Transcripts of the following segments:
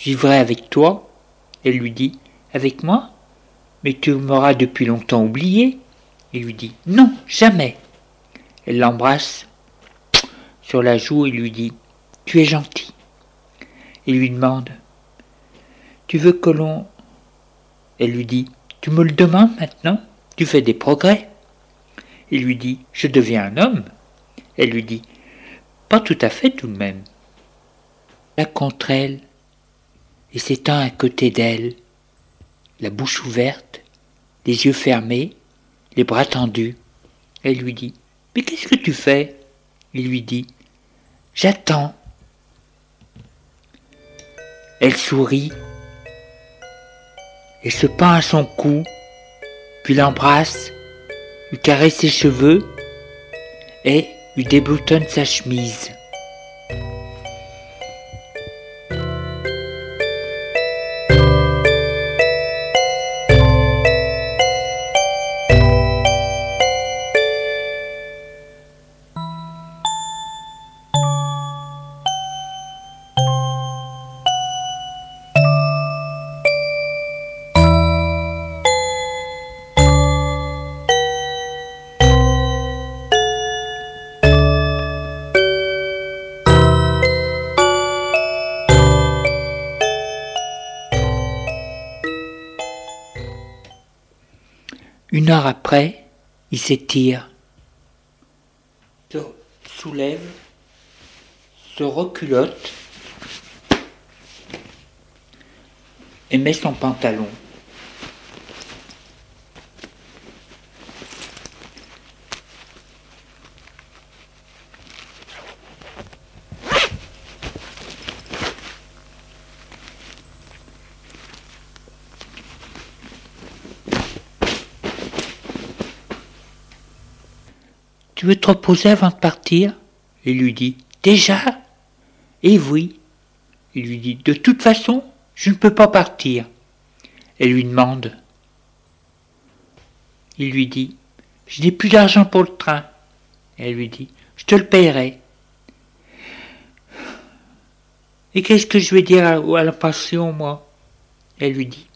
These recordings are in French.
Vivrai avec toi. Elle lui dit, avec moi? Mais tu m'auras depuis longtemps oublié. Il lui dit, non, jamais. Elle l'embrasse sur la joue et lui dit, tu es gentil. Il lui demande, tu veux que l'on... Elle lui dit, tu me le demandes maintenant? Tu fais des progrès? Il lui dit, je deviens un homme. Elle lui dit, pas tout à fait tout de même. Là contre elle, et s'étend à côté d'elle, la bouche ouverte, les yeux fermés, les bras tendus. Elle lui dit Mais qu'est-ce que tu fais? Il lui dit J'attends. Elle sourit et se pend à son cou, puis l'embrasse, lui caresse ses cheveux et lui déboutonne sa chemise. Une heure après, il s'étire, se soulève, se reculotte et met son pantalon. Tu veux te reposer avant de partir? Il lui dit Déjà? Eh oui. Il lui dit De toute façon, je ne peux pas partir. Elle lui demande. Il lui dit Je n'ai plus d'argent pour le train. Elle lui dit Je te le payerai. Et qu'est-ce que je vais dire à, la passion, moi? Elle lui dit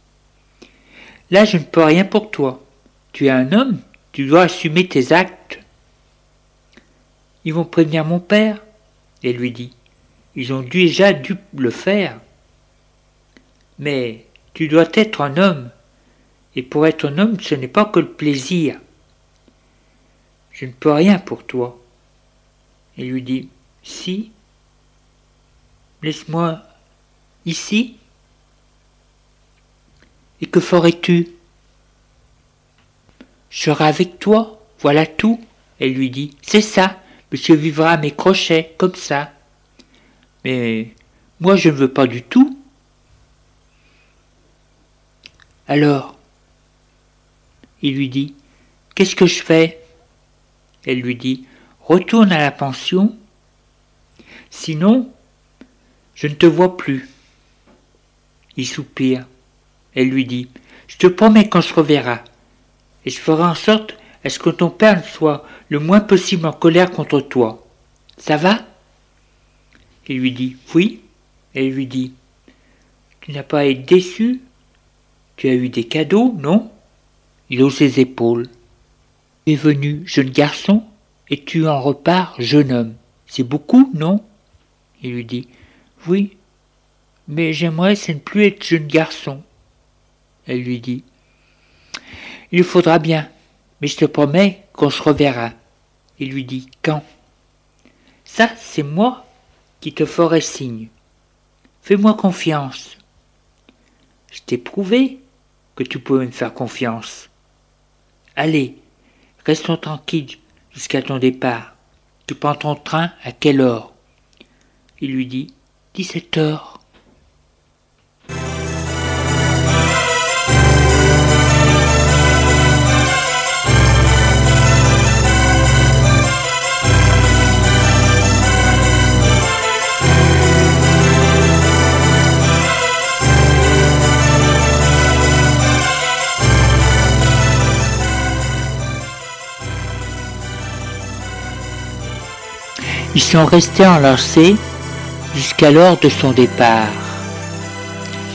Là, je ne peux rien pour toi. Tu es un homme, tu dois assumer tes actes. Ils vont prévenir mon père. Elle lui dit. Ils ont déjà dû le faire. Mais tu dois être un homme. Et pour être un homme, ce n'est pas que le plaisir. Je ne peux rien pour toi. Elle lui dit. Si. Laisse-moi ici. Et que ferais-tu Je serai avec toi, voilà tout. Elle lui dit. C'est ça. Monsieur vivra à mes crochets, comme ça. Mais moi je ne veux pas du tout. Alors Il lui dit Qu'est-ce que je fais? Elle lui dit Retourne à la pension, sinon je ne te vois plus. Il soupire. Elle lui dit Je te promets qu'on se reverra, et je ferai en sorte à ce que ton père soit le moins possible en colère contre toi? Ça va? Il lui dit Oui. Elle lui dit Tu n'as pas été déçu? Tu as eu des cadeaux, non? Il hausse ses épaules. Tu es venu jeune garçon et tu en repars jeune homme. C'est beaucoup, non? Il lui dit Oui, mais j'aimerais ne plus être jeune garçon. Elle lui dit Il faudra bien, mais je te promets qu'on se reverra. Il lui dit Quand? Ça, c'est moi qui te ferai signe. Fais-moi confiance. Je t'ai prouvé que tu pouvais me faire confiance. Allez, restons tranquilles jusqu'à ton départ. Tu prends ton train à quelle heure? Il lui dit Dix-sept heures. Ils sont restés enlacés jusqu'à l'heure de son départ.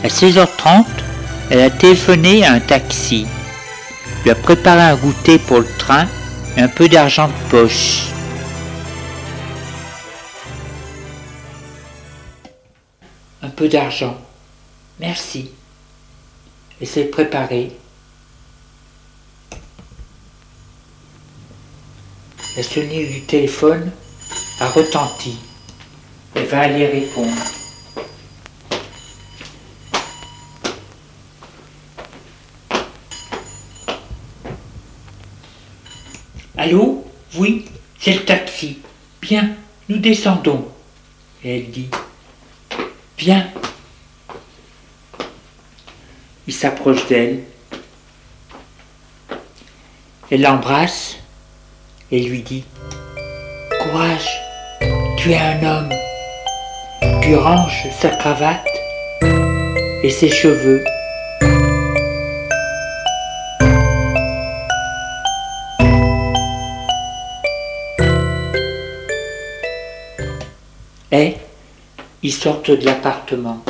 À 16h30, elle a téléphoné à un taxi, lui a préparé un goûter pour le train et un peu d'argent de poche. Un peu d'argent. Merci. Et c'est préparé. La sonnerie du téléphone a retenti. Elle va aller répondre. Allô? Oui, c'est le taxi. Bien, nous descendons. Et elle dit Viens. Il s'approche d'elle. Elle l'embrasse et lui dit Courage. Tu es un homme. Tu ranges sa cravate et ses cheveux. Et ils sortent de l'appartement.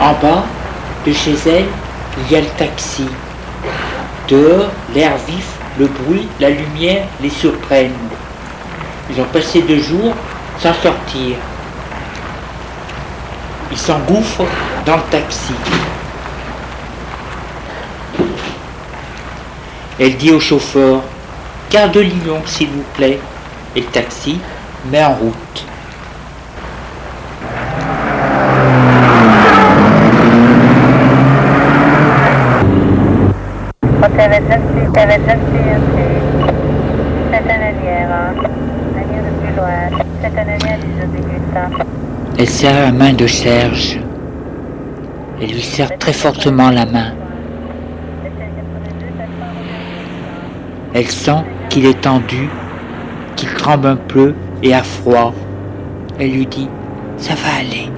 En bas de chez elle, il y a le taxi. Dehors, l'air vif, le bruit, la lumière les surprennent. Ils ont passé deux jours sans sortir. Ils s'engouffrent dans le taxi. Elle dit au chauffeur, Gare de s'il vous plaît. Et le taxi met en route. Elle serre la main de Serge. Elle lui serre très fortement la main. Elle sent qu'il est tendu, qu'il tremble un peu et a froid. Elle lui dit Ça va aller.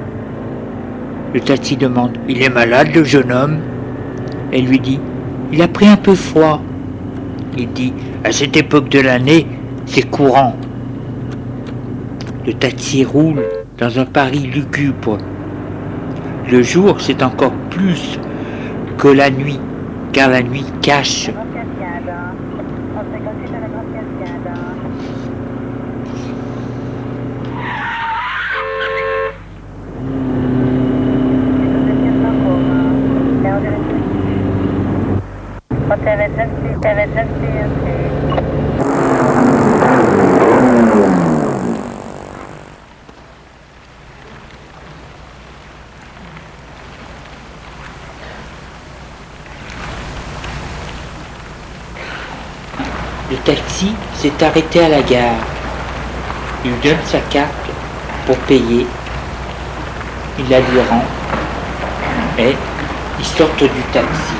Le taxi demande Il est malade, le jeune homme? Elle lui dit Il a pris un peu froid. Il dit À cette époque de l'année, c'est courant. Le taxi roule dans un Paris lugubre. Le jour, c'est encore plus que la nuit, car la nuit cache. S'est arrêté à la gare. Il donne sa carte pour payer. Il la lui rend. Et ils sortent du taxi.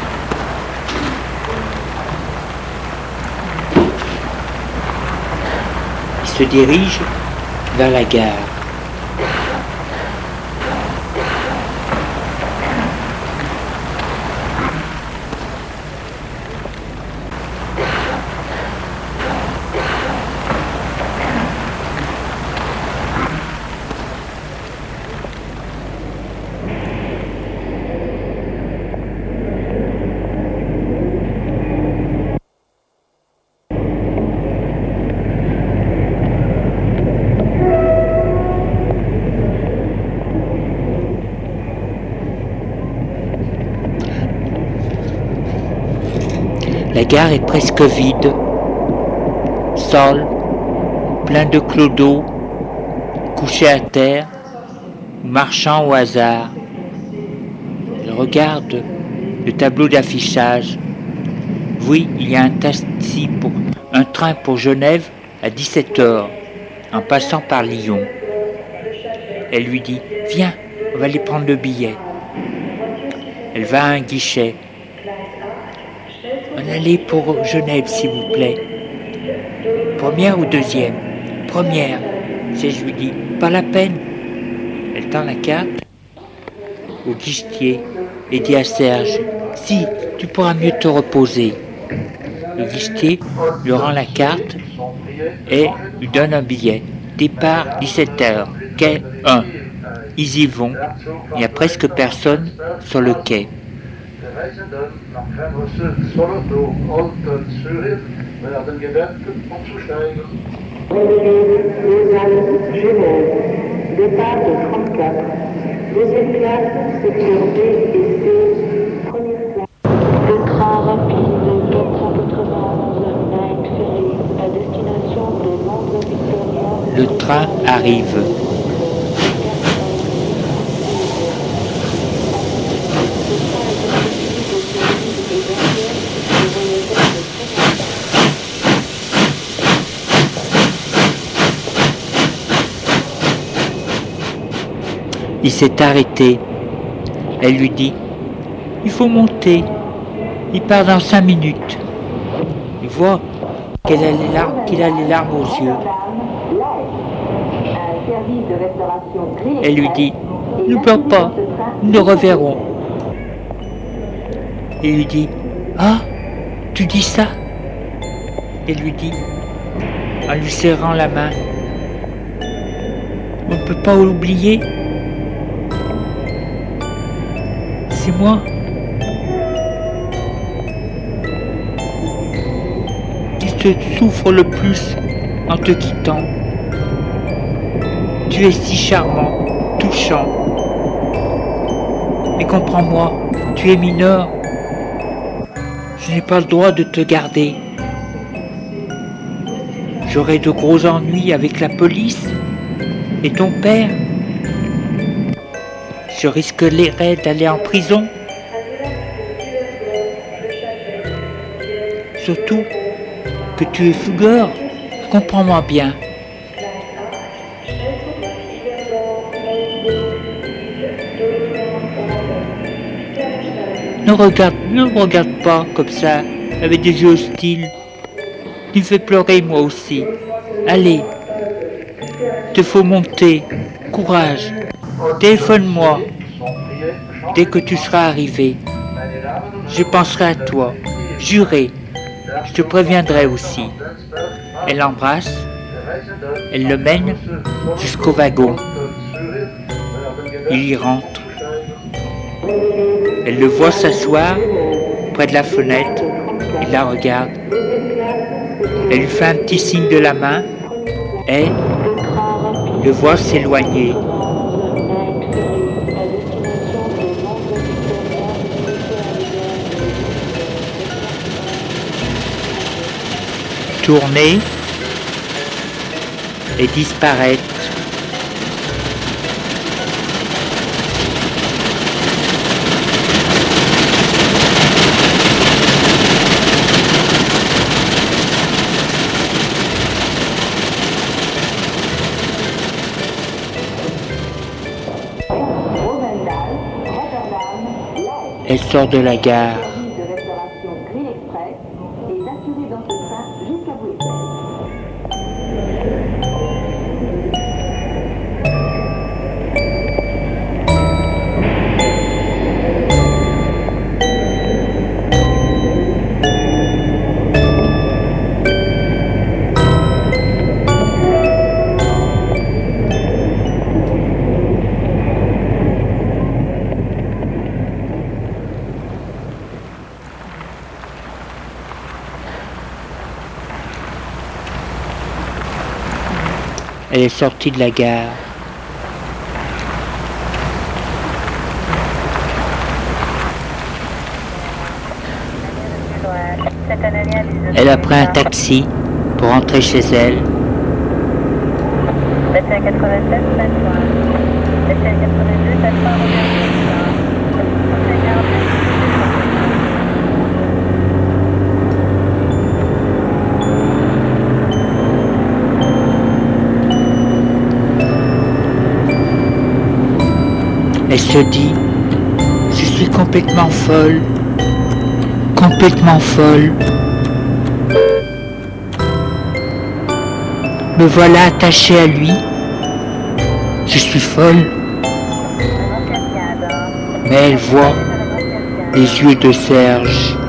Il se dirige vers la gare. La gare est presque vide. Sol, plein de clodos, couchés à terre, marchant au hasard. Elle regarde le tableau d'affichage. Oui, il y a un un train pour Genève à 17h, en passant par Lyon. Elle lui dit Viens, on va aller prendre le billet. Elle va à un guichet. Allait pour Genève, s'il vous plaît. Première ou deuxième? Première. Je lui dis, pas la peine. Elle tend la carte au guichetier et dit à Serge, si, tu pourras mieux te reposer. Le guichetier lui rend la carte et lui donne un billet. Départ 17h, quai 1. Ils y vont. Il n'y a presque personne sur le quai. Reizenden nach Fernbusse Solothurn, Olten, Zürich werden gebeten, umzusteigen. Lausanne, Genève, départ de 34, deuxième classe, secteur B et C, première classe. Le train rapide 491 Night Ferry à destination de. Le train arrive. Il s'est arrêté. Elle lui dit Il faut monter. Il part dans cinq minutes. Il voit qu'il a les larmes aux yeux. Elle lui dit Ne pleure pas, nous nous reverrons. Il lui dit Ah, tu dis ça? Elle lui dit en lui serrant la main On ne peut pas l'oublier. C'est moi. qui te souffre le plus en te quittant? Tu es si charmant, touchant. Mais comprends-moi, tu es mineur. Je n'ai pas le droit de te garder. J'aurai de gros ennuis avec la police et ton père. Je risquerais d'aller en prison. Surtout que tu es fougueur. Comprends-moi bien. Ne regarde, ne me regarde pas comme ça, avec des yeux hostiles. Tu me fais pleurer moi aussi. Allez, te faut monter. Courage. Téléphone-moi dès que tu seras arrivé. Je penserai à toi. Juré. Je te préviendrai aussi. Elle l'embrasse. Elle le mène jusqu'au wagon. Il y rentre. Elle le voit s'asseoir près de la fenêtre. Il la regarde. Elle lui fait un petit signe de la main et le voit s'éloigner. Tourner et disparaître. Elle sort de la gare. Elle est sortie de la gare. Elle a pris un taxi pour rentrer chez elle. Elle se dit, je suis complètement folle, complètement folle. Me voilà attachée à lui. Je suis folle. Mais elle voit les yeux de Serge.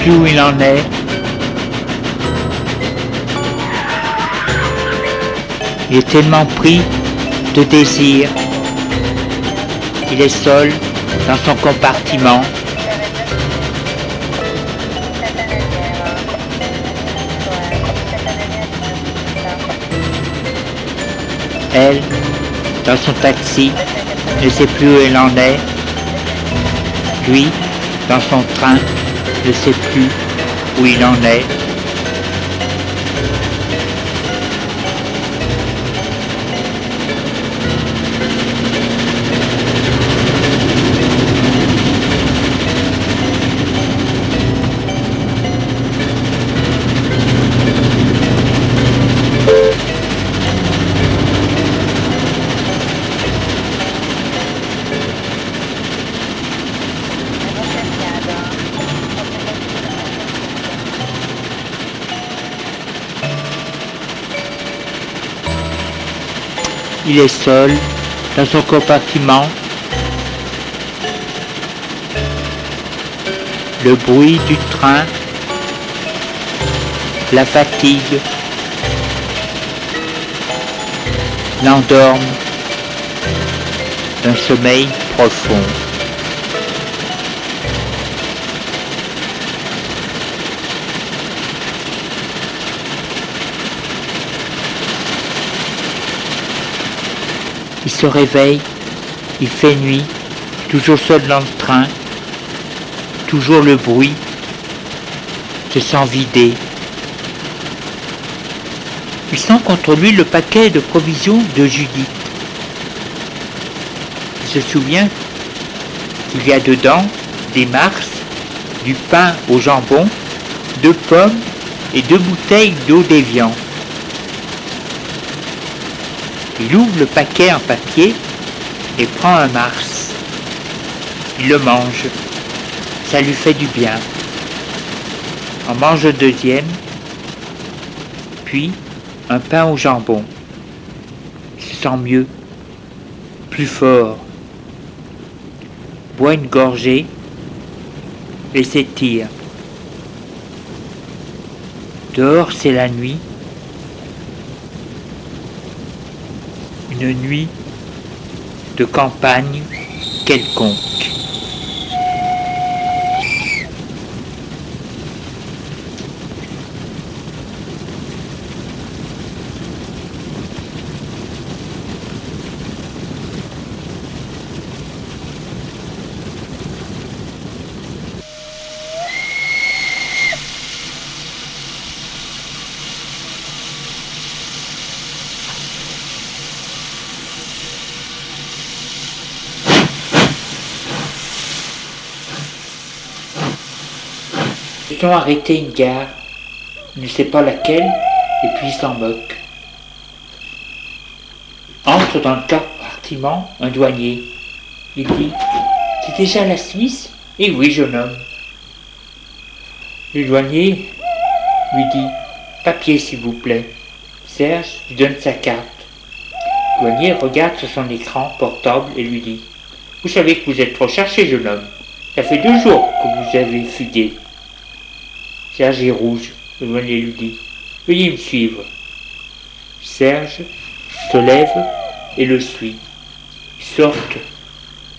Plus où il en est. Il est tellement pris de désir. Il est seul dans son compartiment. Elle, dans son taxi, ne sait plus où elle en est. Lui, dans son train, ne sait plus où il en est. Il est seul dans son compartiment. Le bruit du train, la fatigue, l'endorment d'un sommeil profond. Se réveille, il fait nuit, toujours seul dans le train, toujours le bruit se sent vidé. Il sent contre lui le paquet de provisions de Judith. Il se souvient qu'il y a dedans des mars, du pain au jambon, deux pommes et deux bouteilles d'eau d'évian. Il ouvre le paquet en papier et prend un mars. Il le mange. Ça lui fait du bien. En mange le deuxième, puis un pain au jambon. Il se sent mieux, plus fort. Boit une gorgée et s'étire. Dehors, c'est la nuit. Une nuit de campagne quelconque. Ont arrêté une gare, il ne sait pas laquelle, et puis il s'en moque. Entre dans le compartiment un douanier. Il dit C'est déjà la Suisse? Eh oui, jeune homme. Le douanier lui dit Papier, s'il vous plaît. Serge lui donne sa carte. Le douanier regarde sur son écran portable et lui dit Vous savez que vous êtes trop cherché, jeune homme. Ça fait deux jours que vous avez fugué. Serge est rouge. Le douanier lui dit Veuillez me suivre. Serge se lève et le suit. Ils sortent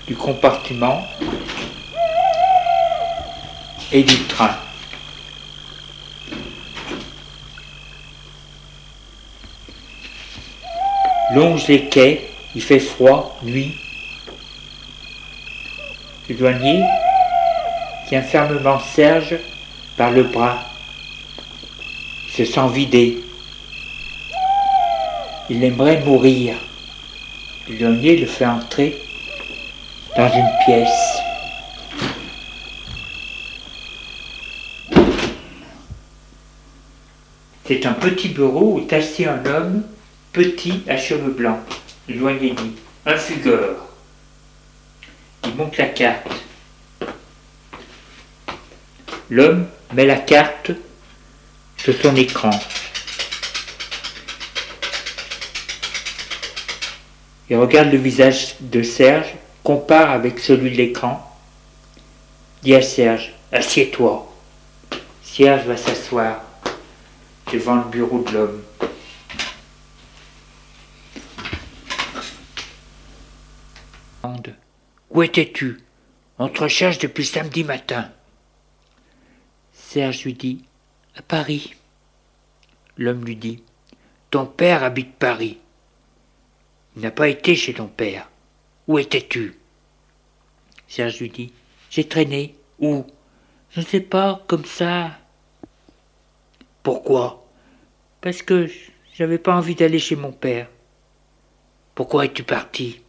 du compartiment et du train. Longe les quais, il fait froid, nuit. Le douanier tient fermement Serge le bras, se sent vidé. Il aimerait mourir. Le douanier le fait entrer dans une pièce. C'est un petit bureau où est un homme petit à cheveux blancs. Douanier dit Un fugueur. Il montre la carte. L'homme met la carte sur son écran. Il regarde le visage de Serge, compare avec celui de l'écran, dit à Serge Assieds-toi. Serge va s'asseoir devant le bureau de l'homme. Où étais-tu? On te recherche depuis samedi matin. Serge lui dit À Paris. L'homme lui dit Ton père habite Paris. Il n'a pas été chez ton père. Où étais-tu? Serge lui dit J'ai traîné. Où Je ne sais pas, comme ça. Pourquoi Parce que j'avais pas envie d'aller chez mon père. Pourquoi es-tu parti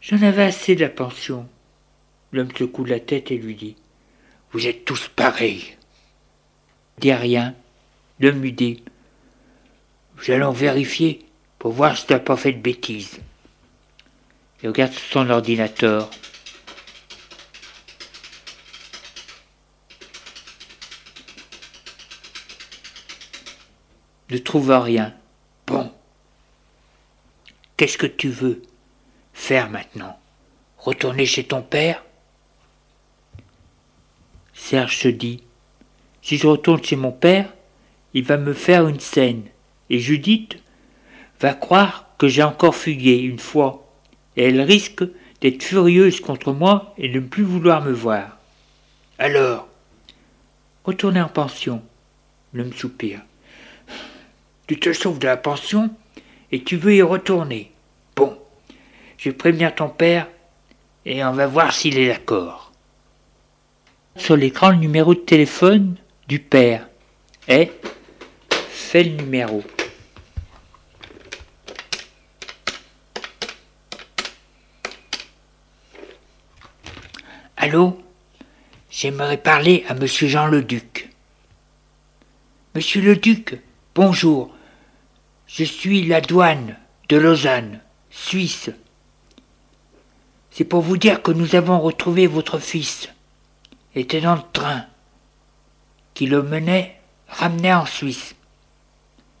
J'en avais assez de la pension. L'homme secoue la tête et lui dit Vous êtes tous pareils. Il dit rien. Lui dit Nous allons vérifier pour voir si tu n'as pas fait de bêtises. Il regarde son ordinateur. Ne trouve rien. Bon. Qu'est-ce que tu veux faire maintenant? Retourner chez ton père? Serge se dit Si je retourne chez mon père, il va me faire une scène, et Judith va croire que j'ai encore fugué une fois, et elle risque d'être furieuse contre moi et de ne plus vouloir me voir. Alors, retourner en pension, l'homme soupire. Tu te sauves de la pension et tu veux y retourner. Bon, je vais prévenir ton père et on va voir s'il est d'accord. Sur l'écran le numéro de téléphone du père et fait le numéro. Allô? J'aimerais parler à monsieur Jean le Duc. Monsieur le Duc, bonjour. Je suis la douane de Lausanne, Suisse. C'est pour vous dire que nous avons retrouvé votre fils. Était dans le train qui le menait, ramenait en Suisse.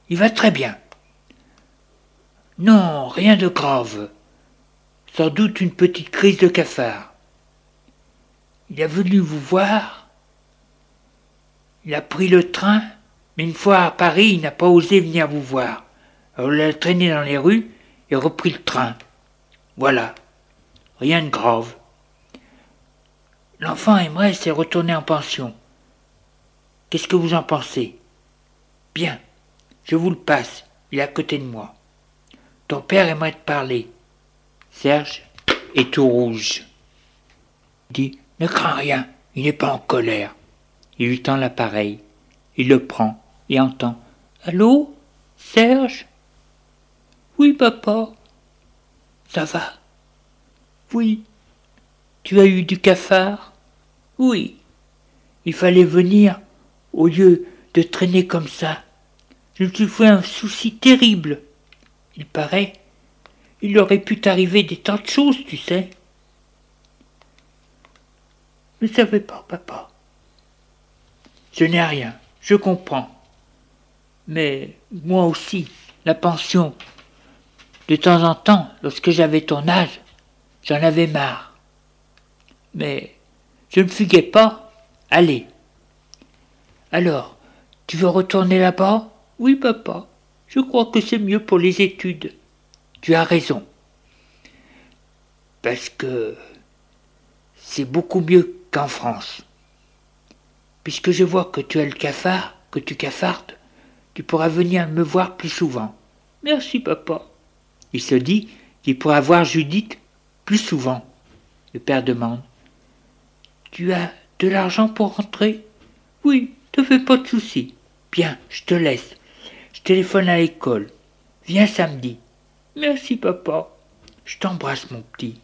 Il va très bien. Non, rien de grave. Sans doute une petite crise de cafard. Il a venu vous voir. Il a pris le train, mais une fois à Paris, il n'a pas osé venir vous voir. Alors il a traîné dans les rues et repris le train. Voilà. Rien de grave. L'enfant aimerait se retourner en pension. Qu'est-ce que vous en pensez? Bien, je vous le passe, il est à côté de moi. Ton père aimerait te parler. Serge est tout rouge. Il dit Ne crains rien, il n'est pas en colère. Il lui tend l'appareil. Il le prend et entend Allô Serge? Oui, papa. Ça va? Oui. Tu as eu du cafard? Oui. Il fallait venir au lieu de traîner comme ça. Je me suis fait un souci terrible. Il paraît, il aurait pu t'arriver des tas de choses, tu sais. Ne savais pas, papa. Je n'ai rien, je comprends. Mais moi aussi, la pension. De temps en temps, lorsque j'avais ton âge, J'en avais marre. Mais je ne fuguais pas. Allez. Alors, tu veux retourner là-bas? Oui, papa. Je crois que c'est mieux pour les études. Tu as raison. Parce que c'est beaucoup mieux qu'en France. Puisque je vois que tu as le cafard, que tu cafardes, tu pourras venir me voir plus souvent. Merci, papa. Il se dit qu'il pourra voir Judith plus souvent. Le père demande. Tu as de l'argent pour rentrer Oui, te fais pas de soucis. Bien, je te laisse. Je téléphone à l'école. Viens samedi. Merci, papa. Je t'embrasse, mon petit.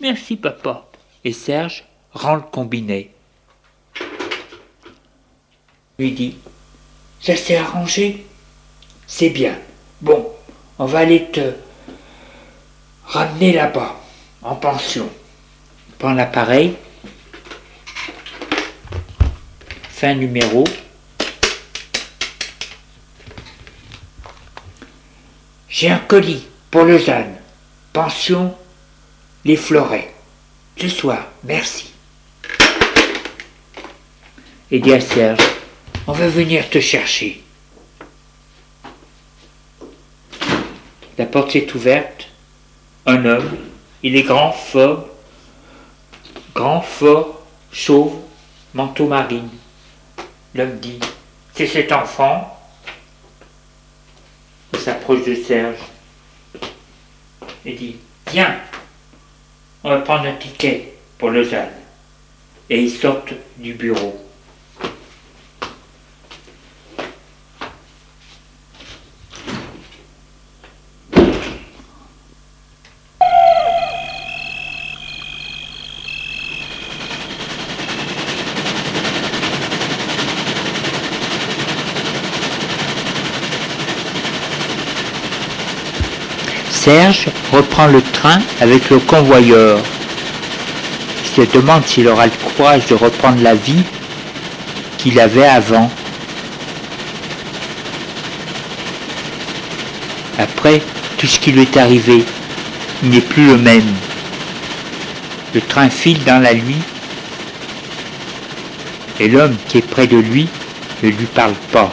Merci, papa. Et Serge rend le combiné. Lui dit Ça s'est arrangé? C'est bien. Bon, on va aller te ramener là-bas en pension. Prends l'appareil. Fin numéro. J'ai un colis pour Lausanne. Pension Les Florets. Ce soir, merci. Et dis à Serge, on va venir te chercher. La porte est ouverte. Un homme il est grand, fort, grand, fort, chauve, manteau marine. L'homme dit C'est cet enfant. Il s'approche de Serge et dit Viens, on va prendre un ticket pour Lausanne. Et ils sortent du bureau. Serge reprend le train avec le convoyeur. Il se demande s'il aura le courage de reprendre la vie qu'il avait avant. Après tout ce qui lui est arrivé, il n'est plus le même. Le train file dans la nuit et l'homme qui est près de lui ne lui parle pas.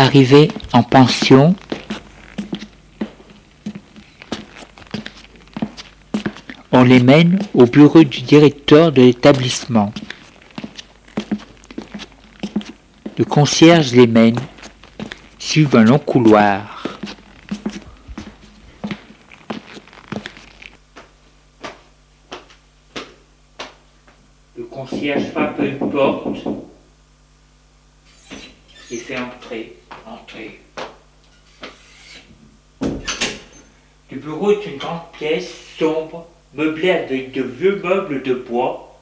Arrivés en pension, on les mène au bureau du directeur de l'établissement. Le concierge les mène, suivent un long couloir. Le concierge frappe à une porte et fait entrer, entrer. Le bureau est une grande pièce sombre, meublée avec vieux meubles de bois.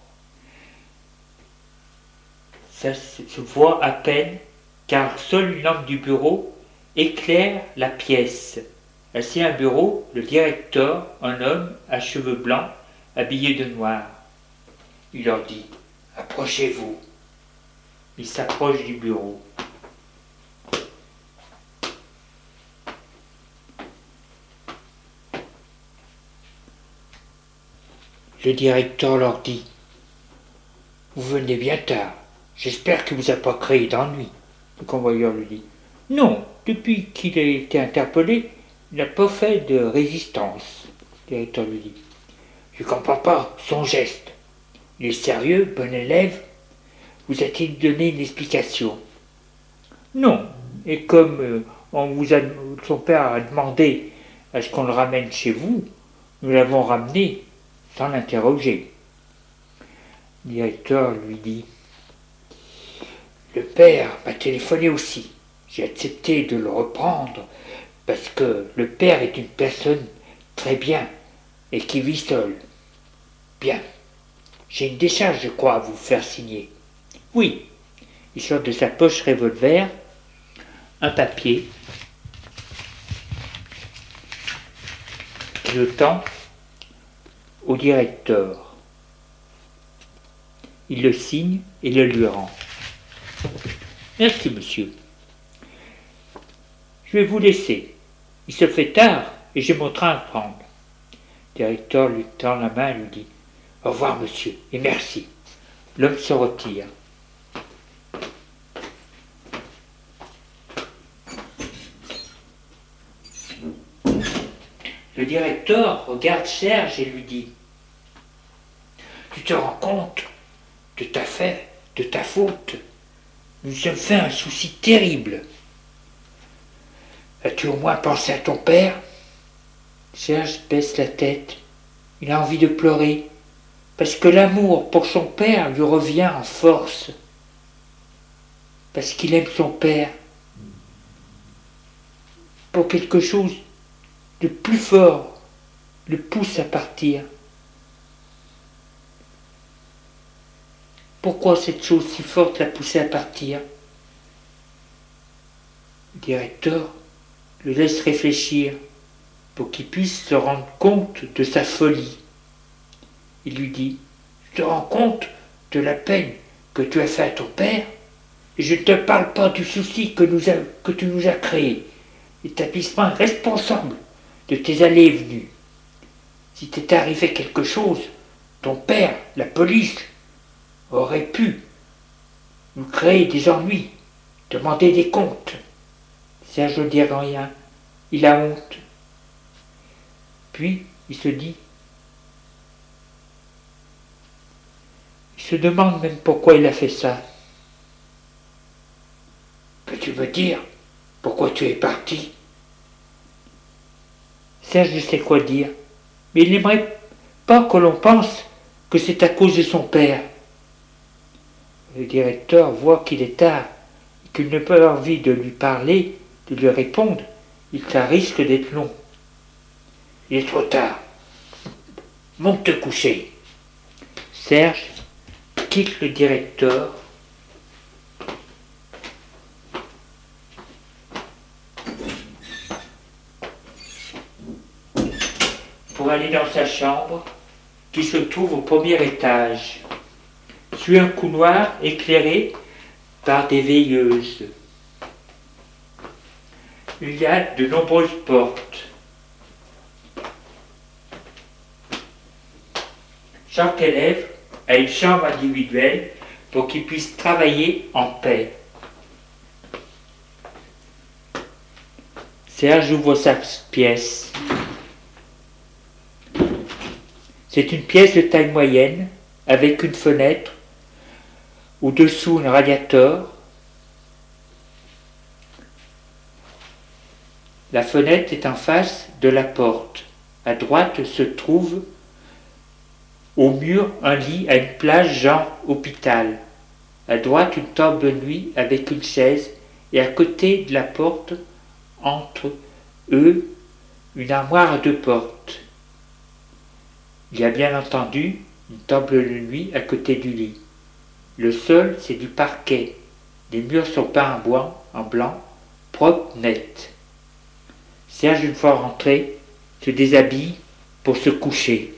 Ça se se voit à peine car seule une lampe du bureau éclaire la pièce. Assis à un bureau, le directeur, un homme à cheveux blancs, habillé de noir. Il leur dit Approchez-vous. Il s'approche du bureau. Le directeur leur dit Vous venez bien tard. J'espère que vous n'avez pas créé d'ennui. Le convoyeur lui dit Non, depuis qu'il a été interpellé, il n'a pas fait de résistance. Le directeur lui dit Je ne comprends pas son geste. Il est sérieux, bon élève. Vous a-t-il donné une explication Non. Et comme euh, on vous a, son père a demandé à ce qu'on le ramène chez vous, nous l'avons ramené l'interroger. Le directeur lui dit Le père m'a téléphoné aussi. J'ai accepté de le reprendre parce que le père est une personne très bien et qui vit seul. Bien. J'ai une décharge, je crois, à vous faire signer. Oui. Il sort de sa poche revolver un papier. Il le tend au directeur. Il le signe et le lui rend. Merci, monsieur. Je vais vous laisser. Il se fait tard et j'ai mon train à prendre. Le directeur lui tend la main et lui dit Au revoir, monsieur, et merci. L'homme se retire. Le directeur regarde Serge et lui dit Tu te rends compte de ta fait, de ta faute Nous sommes fait un souci terrible. As-tu au moins pensé à ton père? Serge baisse la tête. Il a envie de pleurer, parce que l'amour pour son père lui revient en force. Parce qu'il aime son père. Pour quelque chose de plus fort le pousse à partir. Pourquoi cette chose si forte l'a poussé à partir Le directeur le laisse réfléchir pour qu'il puisse se rendre compte de sa folie. Il lui dit Tu te rends compte de la peine que tu as fait à ton père je ne te parle pas du souci que, nous que tu nous as créé. L'établissement est responsable de tes allées et venues. Si t'était arrivé quelque chose, ton père, la police, aurait pu nous créer des ennuis, demander des comptes. Serge ne dit rien. Il a honte. Puis il se dit, il se demande même pourquoi il a fait ça. Peux-tu me dire pourquoi tu es parti? Serge ne sait quoi dire, mais il n'aimerait pas que l'on pense que c'est à cause de son père. Le directeur voit qu'il est tard qu'il n'a pas envie de lui parler, de lui répondre, il ça risque d'être long. Il est trop tard. Monte te coucher. Serge quitte le directeur. pour aller dans sa chambre qui se trouve au premier étage, un couloir éclairé par des veilleuses. Il y a de nombreuses portes. Chaque élève a une chambre individuelle pour qu'il puisse travailler en paix. Serge ouvre sa pièce. C'est une pièce de taille moyenne avec une fenêtre, au-dessous un radiateur. La fenêtre est en face de la porte. À droite se trouve au mur un lit à une plage genre hôpital. À droite une table de nuit avec une chaise et à côté de la porte, entre eux, une armoire à deux portes. Il y a bien entendu une table de nuit à côté du lit. Le sol, c'est du parquet. Les murs sont peints en bois, en blanc, propre, net. Serge, une fois rentré, se déshabille pour se coucher.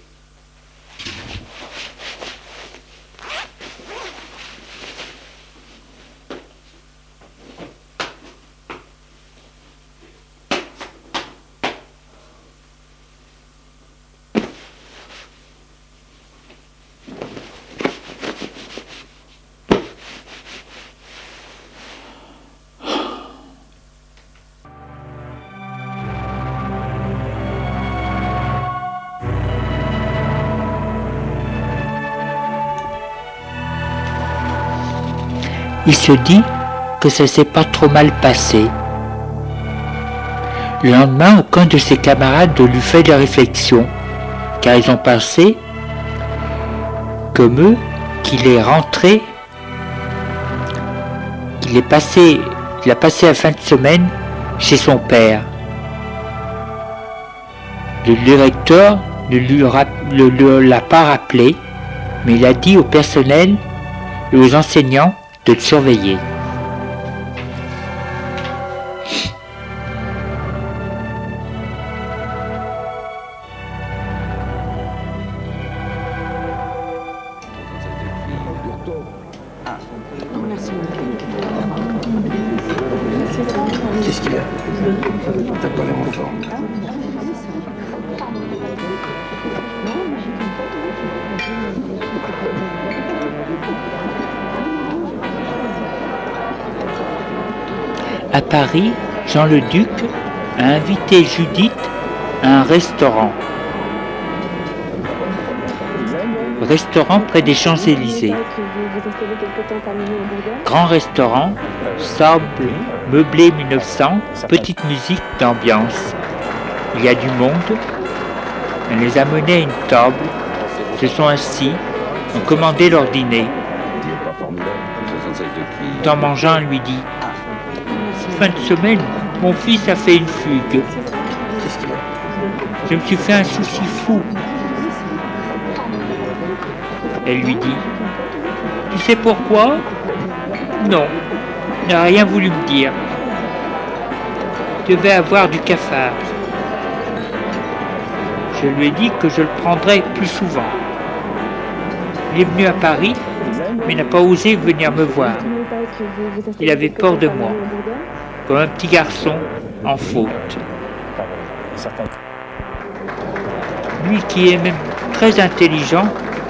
Il se dit que ça s'est pas trop mal passé. Le lendemain, aucun de ses camarades ne lui fait de réflexion, car ils ont pensé, comme eux, qu'il est rentré, qu'il est passé, il a passé la fin de semaine chez son père. Le directeur ne lui l'a pas rappelé, mais il a dit au personnel et aux enseignants de te surveiller. À Paris, Jean le Duc a invité Judith à un restaurant. Restaurant près des Champs-Élysées. Grand restaurant, sable, meublé 1900, petite musique d'ambiance. Il y a du monde. Elle les a menés à une table, se sont assis, ont commandé leur dîner. Tout en mangeant, elle lui dit fin de semaine, mon fils a fait une fugue. Je me suis fait un souci fou. Elle lui dit, tu sais pourquoi? Non, il n'a rien voulu me dire. Je devais avoir du cafard. Je lui ai dit que je le prendrais plus souvent. Il est venu à Paris, mais n'a pas osé venir me voir. Il avait peur de moi comme un petit garçon en faute. Lui qui est même très intelligent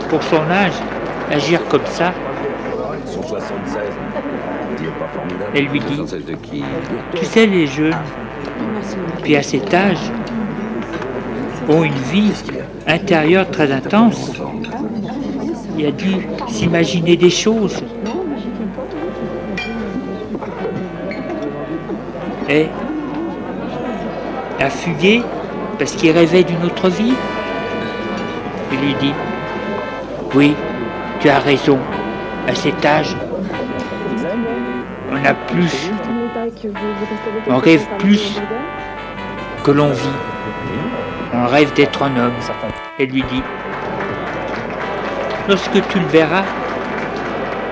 pour son âge, agir comme ça. Elle lui dit, tu sais les jeunes, puis à cet âge, ont une vie intérieure très intense. Il a dû s'imaginer des choses. Et a fugué parce qu'il rêvait d'une autre vie. Il lui dit, oui, tu as raison, à cet âge, On a plus, on rêve plus que l'on vit. On rêve d'être un homme. Elle lui dit, lorsque tu le verras,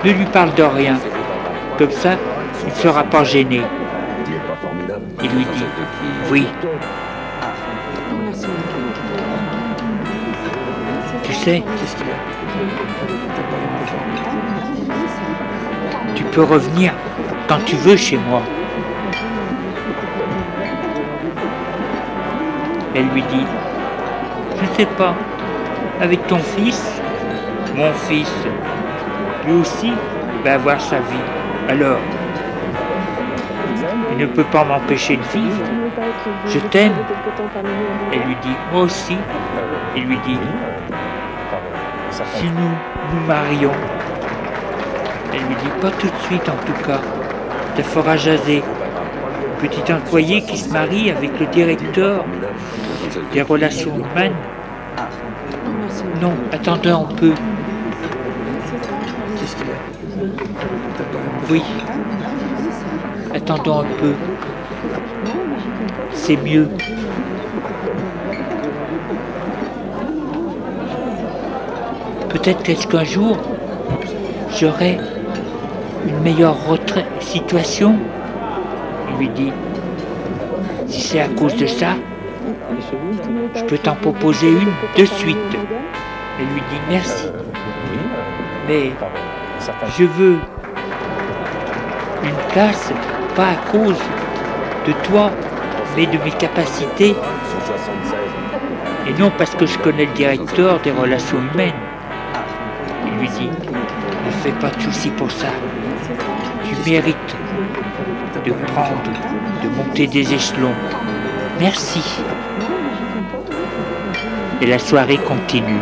ne lui parle de rien. Comme ça, il ne sera pas gêné. Il lui dit, oui. Tu sais, tu peux revenir quand tu veux chez moi. Elle lui dit, je ne sais pas, avec ton fils, mon fils, lui aussi va avoir sa vie. Alors, ne peut pas m'empêcher de vivre. Je t'aime. Elle lui dit, moi aussi. Il lui dit, si nous nous marions, elle lui dit, pas tout de suite en tout cas, te fera jaser. Petit employé qui se marie avec le directeur des relations humaines. Non, attendez un peu. Oui. Attendons un peu. C'est mieux. Peut-être qu'est-ce qu'un jour, j'aurai une meilleure situation. Il lui dit, si c'est à cause de ça, je peux t'en proposer une de suite. Elle lui dit merci. Mais je veux une place, pas à cause de toi, mais de mes capacités. Et non parce que je connais le directeur des relations humaines. Il lui dit, ne fais pas de soucis pour ça. Tu mérites de prendre, de monter des échelons. Merci. Et la soirée continue.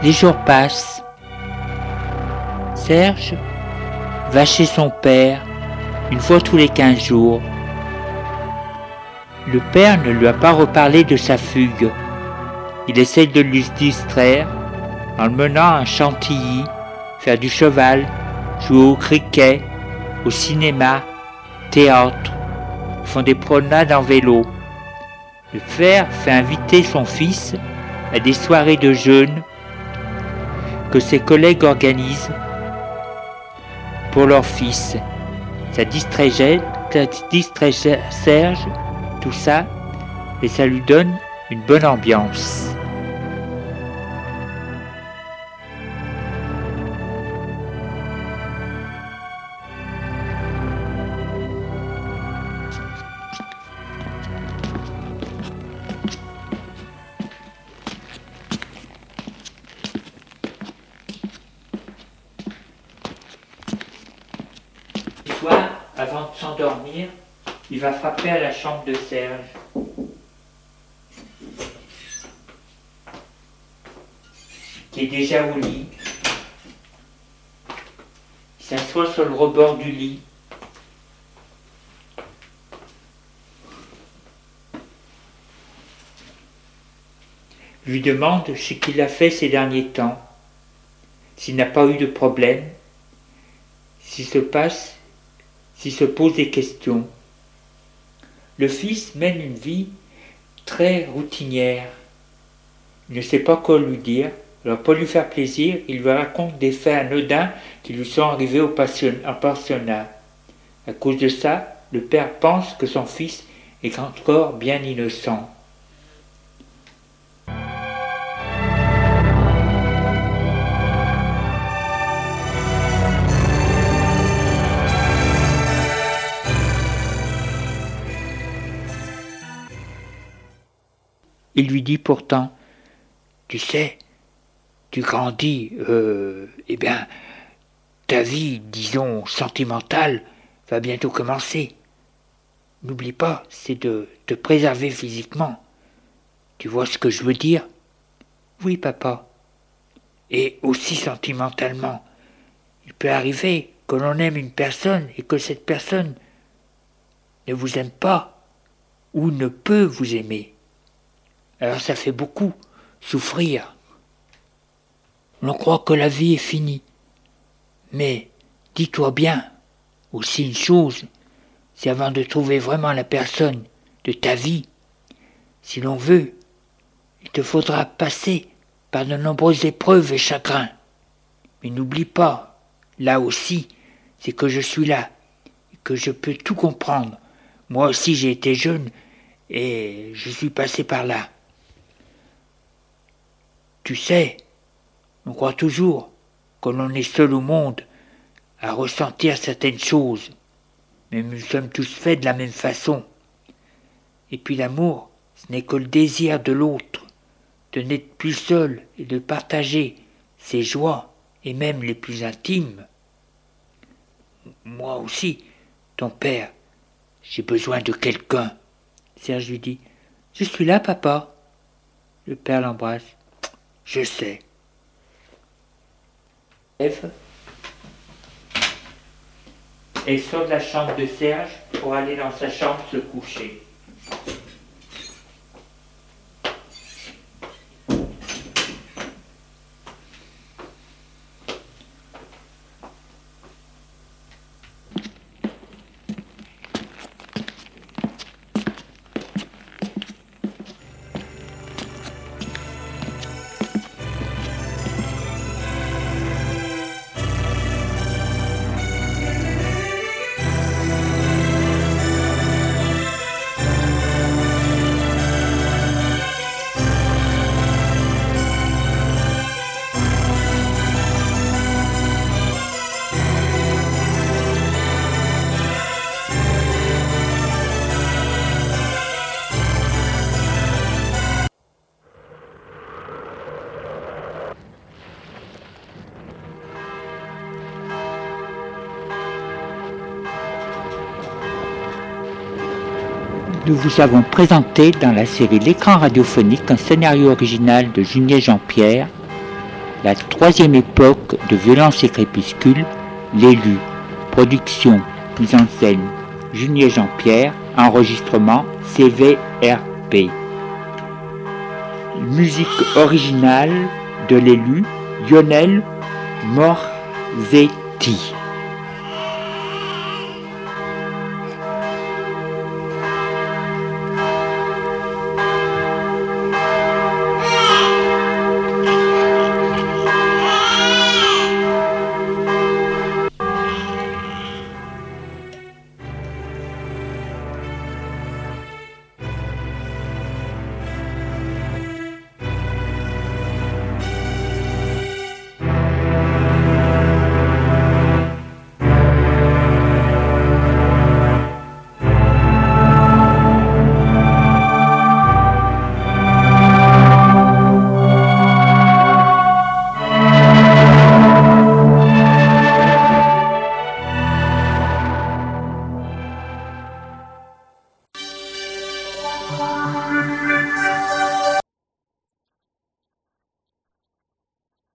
Les jours passent. Serge va chez son père une fois tous les quinze jours. Le père ne lui a pas reparlé de sa fugue. Il essaie de lui distraire en le menant à Chantilly, faire du cheval, jouer au cricket, au cinéma, théâtre, font des promenades en vélo. Le père fait inviter son fils à des soirées de jeûne que ses collègues organisent pour leur fils. Ça distrait, Serge, tout ça, et ça lui donne une bonne ambiance. Lui demande ce qu'il a fait ces derniers temps, s'il n'a pas eu de problème, s'il se passe s'il se pose des questions. Le fils mène une vie très routinière. Il ne sait pas quoi lui dire. Alors pour lui faire plaisir, il lui raconte des faits anodins qui lui sont arrivés au en pensionnat. À cause de ça, le père pense que son fils est encore bien innocent. Il lui dit pourtant Tu sais, tu grandis, euh, eh bien, ta vie, disons, sentimentale, va bientôt commencer. N'oublie pas, c'est de te préserver physiquement. Tu vois ce que je veux dire? Oui, papa. Et aussi sentimentalement. Il peut arriver que l'on aime une personne et que cette personne ne vous aime pas ou ne peut vous aimer. Alors ça fait beaucoup souffrir. L'on croit que la vie est finie. Mais dis-toi bien aussi une chose, c'est avant de trouver vraiment la personne de ta vie, si l'on veut, il te faudra passer par de nombreuses épreuves et chagrins. Mais n'oublie pas, là aussi, c'est que je suis là, et que je peux tout comprendre. Moi aussi j'ai été jeune, et je suis passé par là. Tu sais, on croit toujours que l'on est seul au monde à ressentir certaines choses, mais nous sommes tous faits de la même façon. Et puis l'amour, ce n'est que le désir de l'autre, de n'être plus seul et de partager ses joies et même les plus intimes. Moi aussi, ton père, j'ai besoin de quelqu'un. Serge lui dit Je suis là, papa. Le père l'embrasse. Je sais. Eve Elle sort de la chambre de Serge pour aller dans sa chambre se coucher? Nous vous avons présenté dans la série L'écran radiophonique un scénario original de Junier Jean-Pierre, la troisième époque de violence et crépuscule, l'élu, production, mise en scène, Junier Jean-Pierre, enregistrement CVRP. Musique originale de l'élu, Lionel Morzetti.